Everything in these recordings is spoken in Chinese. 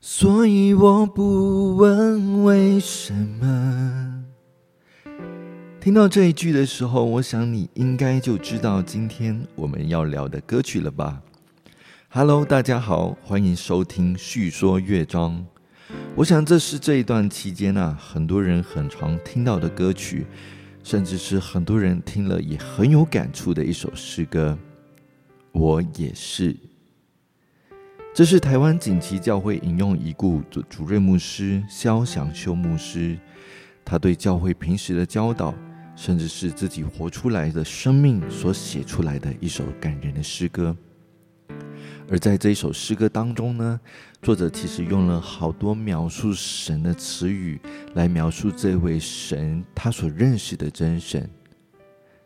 所以我不问为什么。听到这一句的时候，我想你应该就知道今天我们要聊的歌曲了吧？Hello，大家好，欢迎收听《叙说乐章》。我想这是这一段期间啊，很多人很常听到的歌曲，甚至是很多人听了也很有感触的一首诗歌。我也是。这是台湾锦旗教会引用已故主主任牧师肖祥修牧师，他对教会平时的教导，甚至是自己活出来的生命所写出来的一首感人的诗歌。而在这一首诗歌当中呢，作者其实用了好多描述神的词语，来描述这位神他所认识的真神。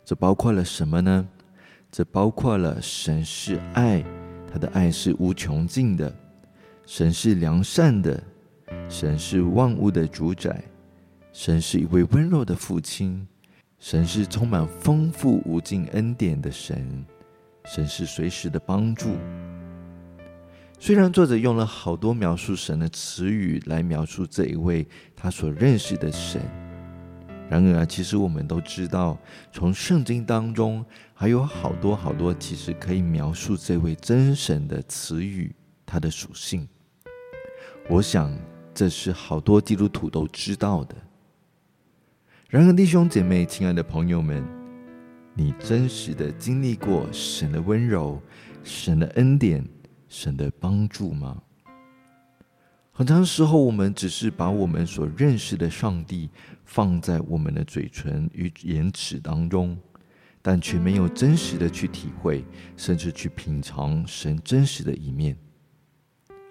这包括了什么呢？这包括了神是爱。他的爱是无穷尽的，神是良善的，神是万物的主宰，神是一位温柔的父亲，神是充满丰富无尽恩典的神，神是随时的帮助。虽然作者用了好多描述神的词语来描述这一位他所认识的神。然而，其实我们都知道，从圣经当中还有好多好多，其实可以描述这位真神的词语，他的属性。我想这是好多基督徒都知道的。然而，弟兄姐妹、亲爱的朋友们，你真实的经历过神的温柔、神的恩典、神的帮助吗？很长时候，我们只是把我们所认识的上帝放在我们的嘴唇与言齿当中，但却没有真实的去体会，甚至去品尝神真实的一面。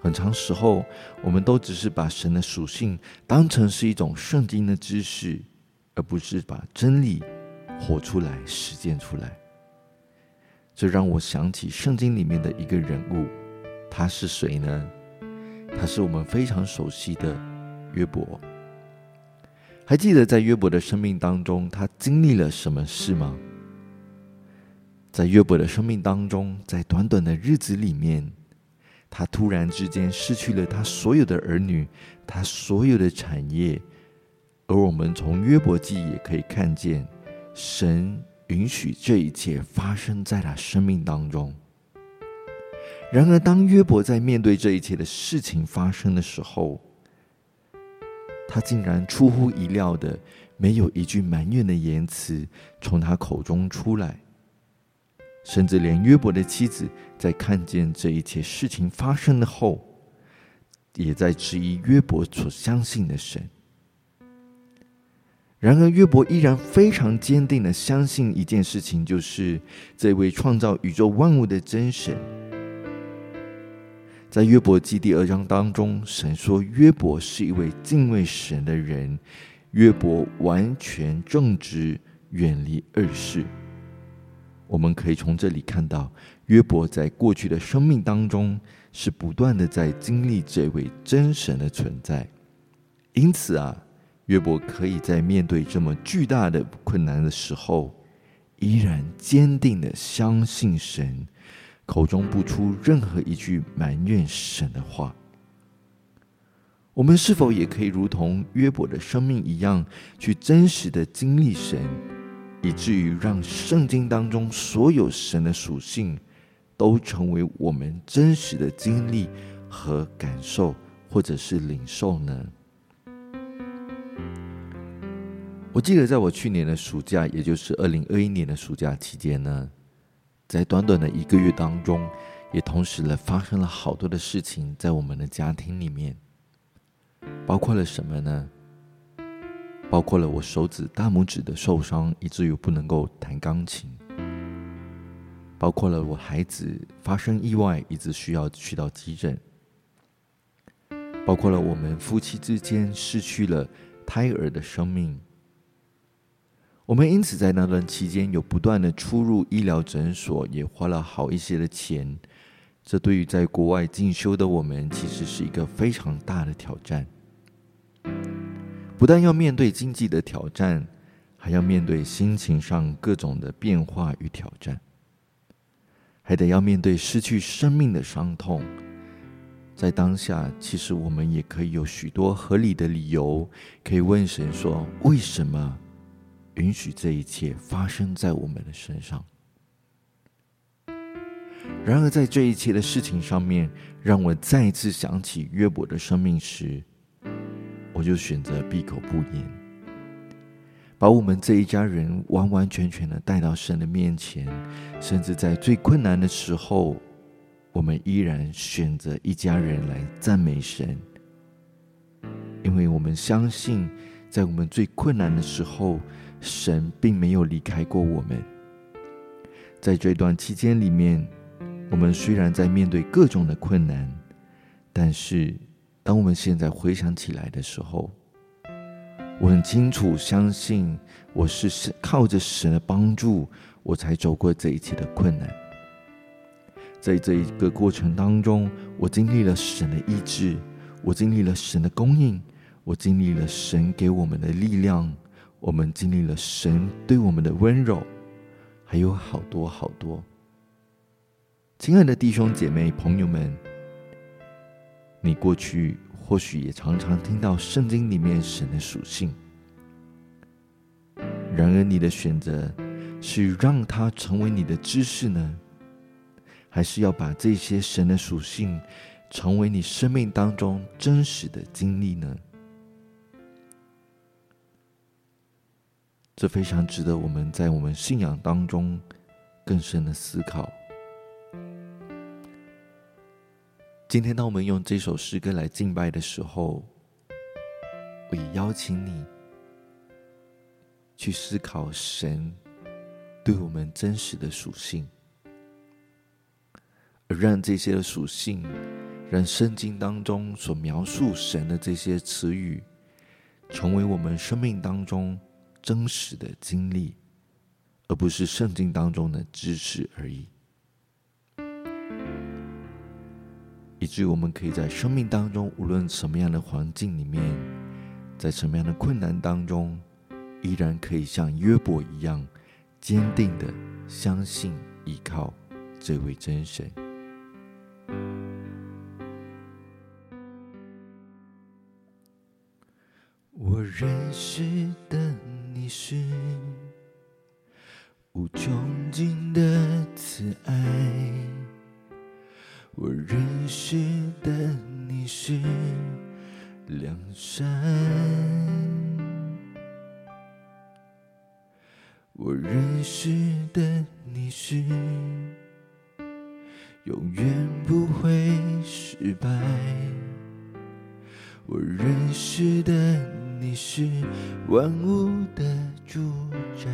很长时候，我们都只是把神的属性当成是一种圣经的知识，而不是把真理活出来、实践出来。这让我想起圣经里面的一个人物，他是谁呢？他是我们非常熟悉的约伯。还记得在约伯的生命当中，他经历了什么事吗？在约伯的生命当中，在短短的日子里面，他突然之间失去了他所有的儿女，他所有的产业。而我们从约伯记也可以看见，神允许这一切发生在他生命当中。然而，当约伯在面对这一切的事情发生的时候，他竟然出乎意料的没有一句埋怨的言辞从他口中出来，甚至连约伯的妻子在看见这一切事情发生的后，也在质疑约伯所相信的神。然而，约伯依然非常坚定的相信一件事情，就是这位创造宇宙万物的真神。在约伯记第二章当中，神说约伯是一位敬畏神的人，约伯完全正直，远离恶事。我们可以从这里看到，约伯在过去的生命当中是不断的在经历这位真神的存在。因此啊，约伯可以在面对这么巨大的困难的时候，依然坚定的相信神。口中不出任何一句埋怨神的话，我们是否也可以如同约伯的生命一样，去真实的经历神，以至于让圣经当中所有神的属性，都成为我们真实的经历和感受，或者是领受呢？我记得在我去年的暑假，也就是二零二一年的暑假期间呢。在短短的一个月当中，也同时了发生了好多的事情在我们的家庭里面，包括了什么呢？包括了我手指大拇指的受伤，以至于不能够弹钢琴；包括了我孩子发生意外，一直需要去到急诊；包括了我们夫妻之间失去了胎儿的生命。我们因此在那段期间有不断的出入医疗诊所，也花了好一些的钱。这对于在国外进修的我们，其实是一个非常大的挑战。不但要面对经济的挑战，还要面对心情上各种的变化与挑战，还得要面对失去生命的伤痛，在当下，其实我们也可以有许多合理的理由，可以问神说：为什么允许这一切发生在我们的身上？然而，在这一切的事情上面，让我再一次想起约伯的生命时，我就选择闭口不言，把我们这一家人完完全全的带到神的面前，甚至在最困难的时候。我们依然选择一家人来赞美神，因为我们相信，在我们最困难的时候，神并没有离开过我们。在这段期间里面，我们虽然在面对各种的困难，但是当我们现在回想起来的时候，我很清楚相信，我是靠着神的帮助，我才走过这一切的困难。在这一个过程当中，我经历了神的意志，我经历了神的供应，我经历了神给我们的力量，我们经历了神对我们的温柔，还有好多好多。亲爱的弟兄姐妹朋友们，你过去或许也常常听到圣经里面神的属性，然而你的选择是让它成为你的知识呢？还是要把这些神的属性成为你生命当中真实的经历呢？这非常值得我们在我们信仰当中更深的思考。今天，当我们用这首诗歌来敬拜的时候，我也邀请你去思考神对我们真实的属性。而让这些的属性，让圣经当中所描述神的这些词语，成为我们生命当中真实的经历，而不是圣经当中的知识而已。以至于我们可以在生命当中，无论什么样的环境里面，在什么样的困难当中，依然可以像约伯一样，坚定的相信依靠这位真神。是。永远不会失败。我认识的你是万物的主宰，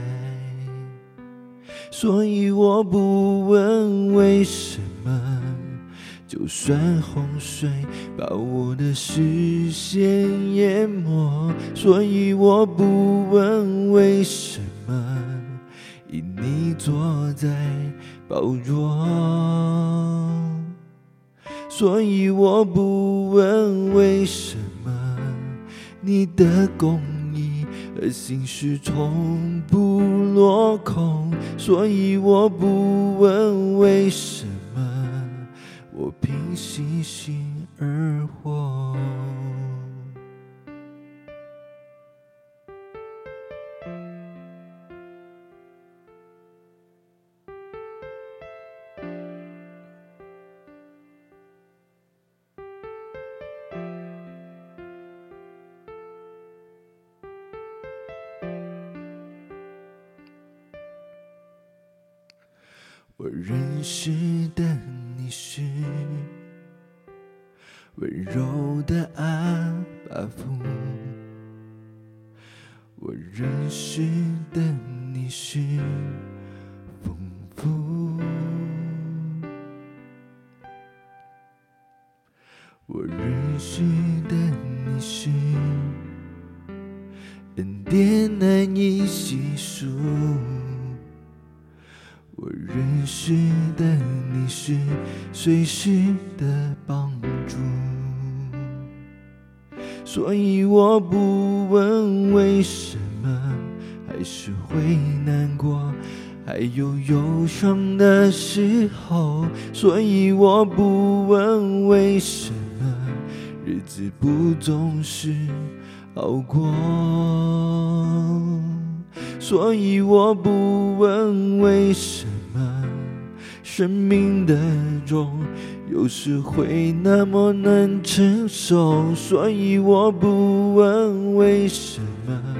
所以我不问为什么。就算洪水把我的视线淹没，所以我不问为什么。因你坐在。宝座，所以我不问为什么你的公义和心事从不落空，所以我不问为什么我凭信心而活。我认识的你是温柔的阿爸父，我认识的你是。随时的帮助，所以我不问为什么，还是会难过，还有忧伤的时候，所以我不问为什么，日子不总是好过，所以我不问为什么生命的重有时会那么难承受，所以我不问为什么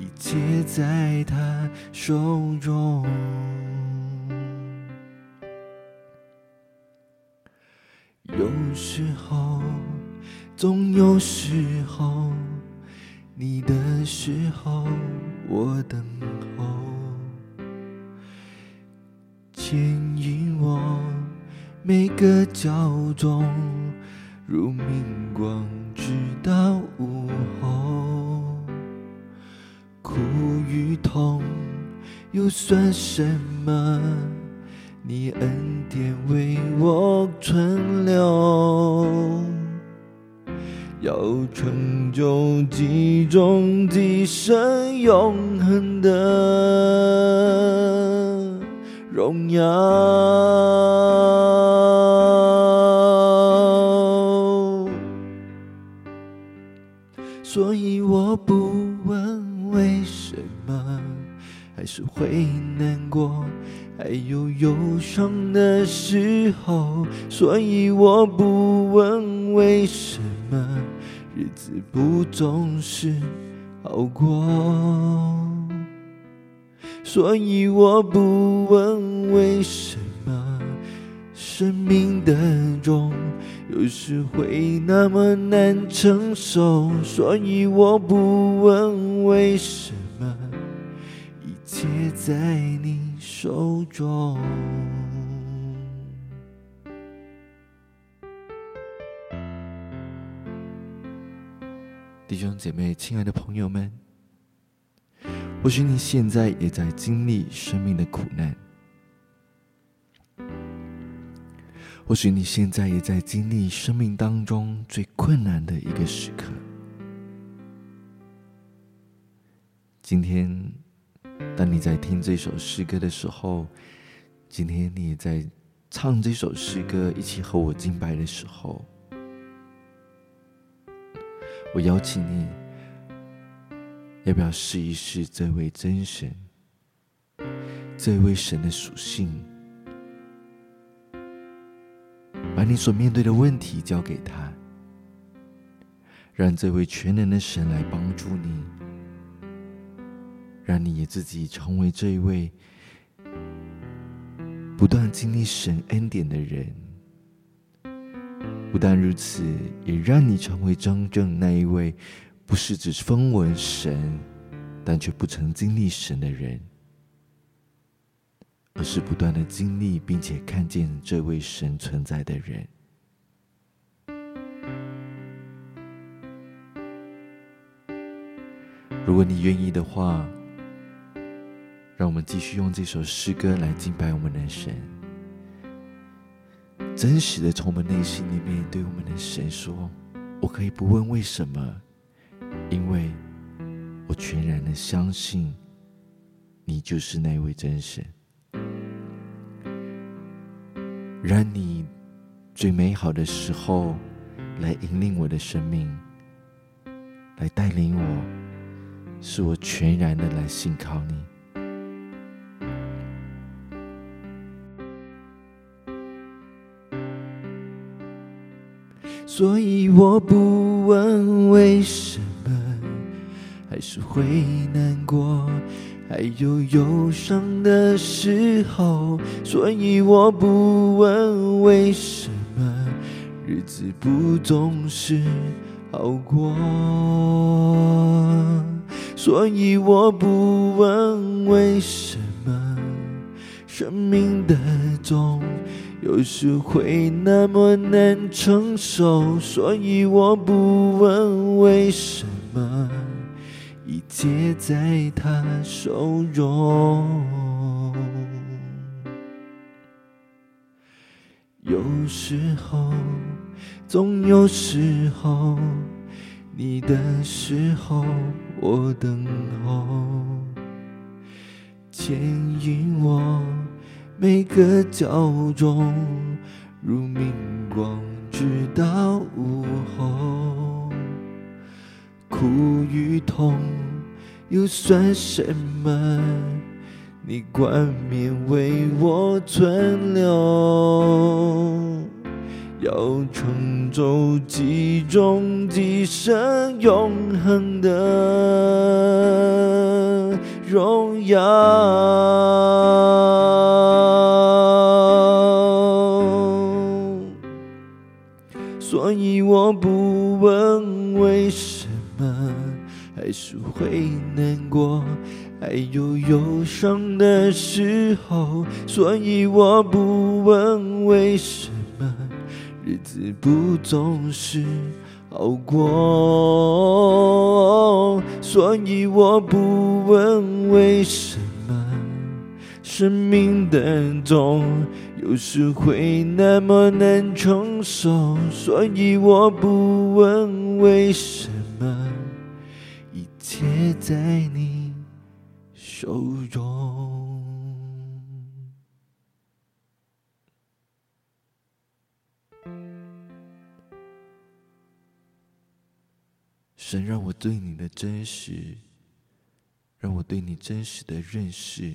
一切在他手中。有时候，总有时候，你的时候我等候，牵引我每个角落，如明光直到午后。苦与痛又算什么？你恩典为我存留，要成就几种几生永恒的荣耀。所以我不问为什么，还是会难过。还有忧伤的时候，所以我不问为什么日子不总是好过，所以我不问为什么生命的重有时会那么难承受，所以我不问为什么一切在你。手中，弟兄姐妹、亲爱的朋友们，或许你现在也在经历生命的苦难，或许你现在也在经历生命当中最困难的一个时刻。今天。当你在听这首诗歌的时候，今天你也在唱这首诗歌，一起和我敬拜的时候，我邀请你，要不要试一试这位真神，这位神的属性，把你所面对的问题交给他，让这位全能的神来帮助你。让你也自己成为这一位不断经历神恩典的人。不但如此，也让你成为真正那一位不是只分闻神，但却不曾经历神的人，而是不断的经历并且看见这位神存在的人。如果你愿意的话。让我们继续用这首诗歌来敬拜我们的神，真实的从我们内心里面对我们的神说：“我可以不问为什么，因为我全然的相信你就是那位真神。让你最美好的时候来引领我的生命，来带领我，使我全然的来信靠你。”所以我不问为什么，还是会难过，还有忧伤的时候。所以我不问为什么，日子不总是好过。所以我不问为什么，生命的重。有时会那么难承受，所以我不问为什么，一切在他手中。有时候，总有时候，你的时候我等候，牵引我。每个角落，如明光，直到午后。苦与痛又算什么？你冠冕为我存留，要乘舟击中几生永恒的荣耀。所以我不问为什，还是会难过。还有忧伤的时候，所以我不问为什么日子不总是好过，所以我不问为什么生命的痛有时会那么难承受，所以我不问为什么切在你。手中，神让我对你的真实，让我对你真实的认识，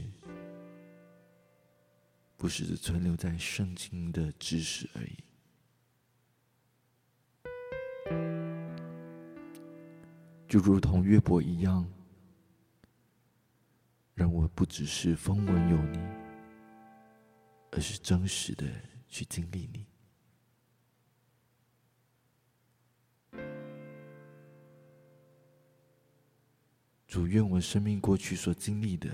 不是只存留在圣经的知识而已，就如同约伯一样。让我不只是风闻有你，而是真实的去经历你。主愿我生命过去所经历的，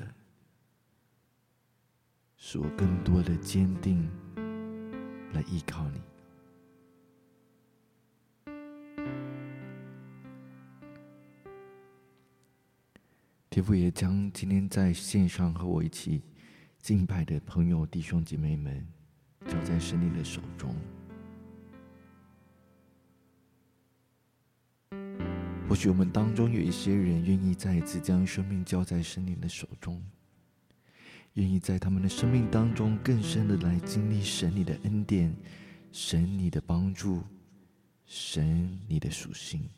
使我更多的坚定来依靠你。天父也将今天在线上和我一起敬拜的朋友、弟兄姐妹们交在神你的手中。或许我们当中有一些人愿意再一次将生命交在神你的手中，愿意在他们的生命当中更深的来经历神你的恩典、神你的帮助、神你的属性。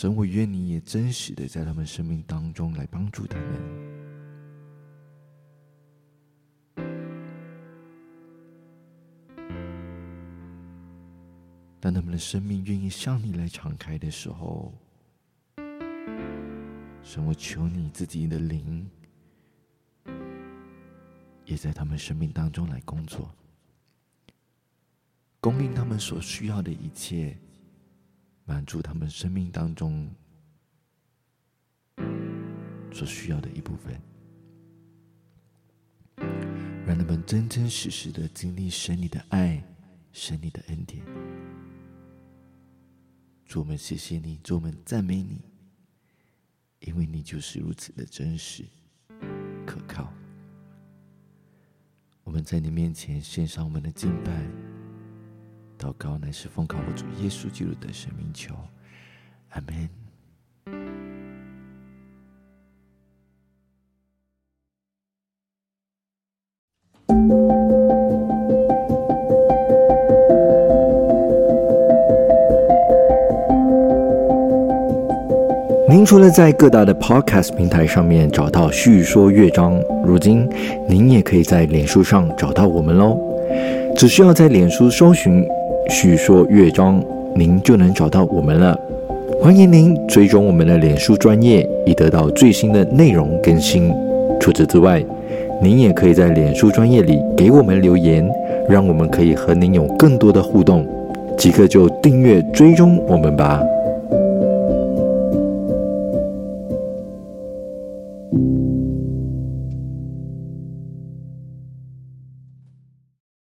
神，我愿你也真实的在他们生命当中来帮助他们。当他们的生命愿意向你来敞开的时候，神，我求你自己的灵也在他们生命当中来工作，供应他们所需要的一切。满足他们生命当中所需要的一部分，让他们真真实实的经历神你的爱，神你的恩典。主我们谢谢你，主我们赞美你，因为你就是如此的真实可靠。我们在你面前献上我们的敬拜。祷告乃是奉靠我主耶稣基督的生命求，阿门。您除了在各大的 Podcast 平台上面找到叙说乐章，如今您也可以在脸书上找到我们喽。只需要在脸书搜寻。叙说乐章，您就能找到我们了。欢迎您追踪我们的脸书专业，以得到最新的内容更新。除此之外，您也可以在脸书专业里给我们留言，让我们可以和您有更多的互动。即刻就订阅追踪我们吧。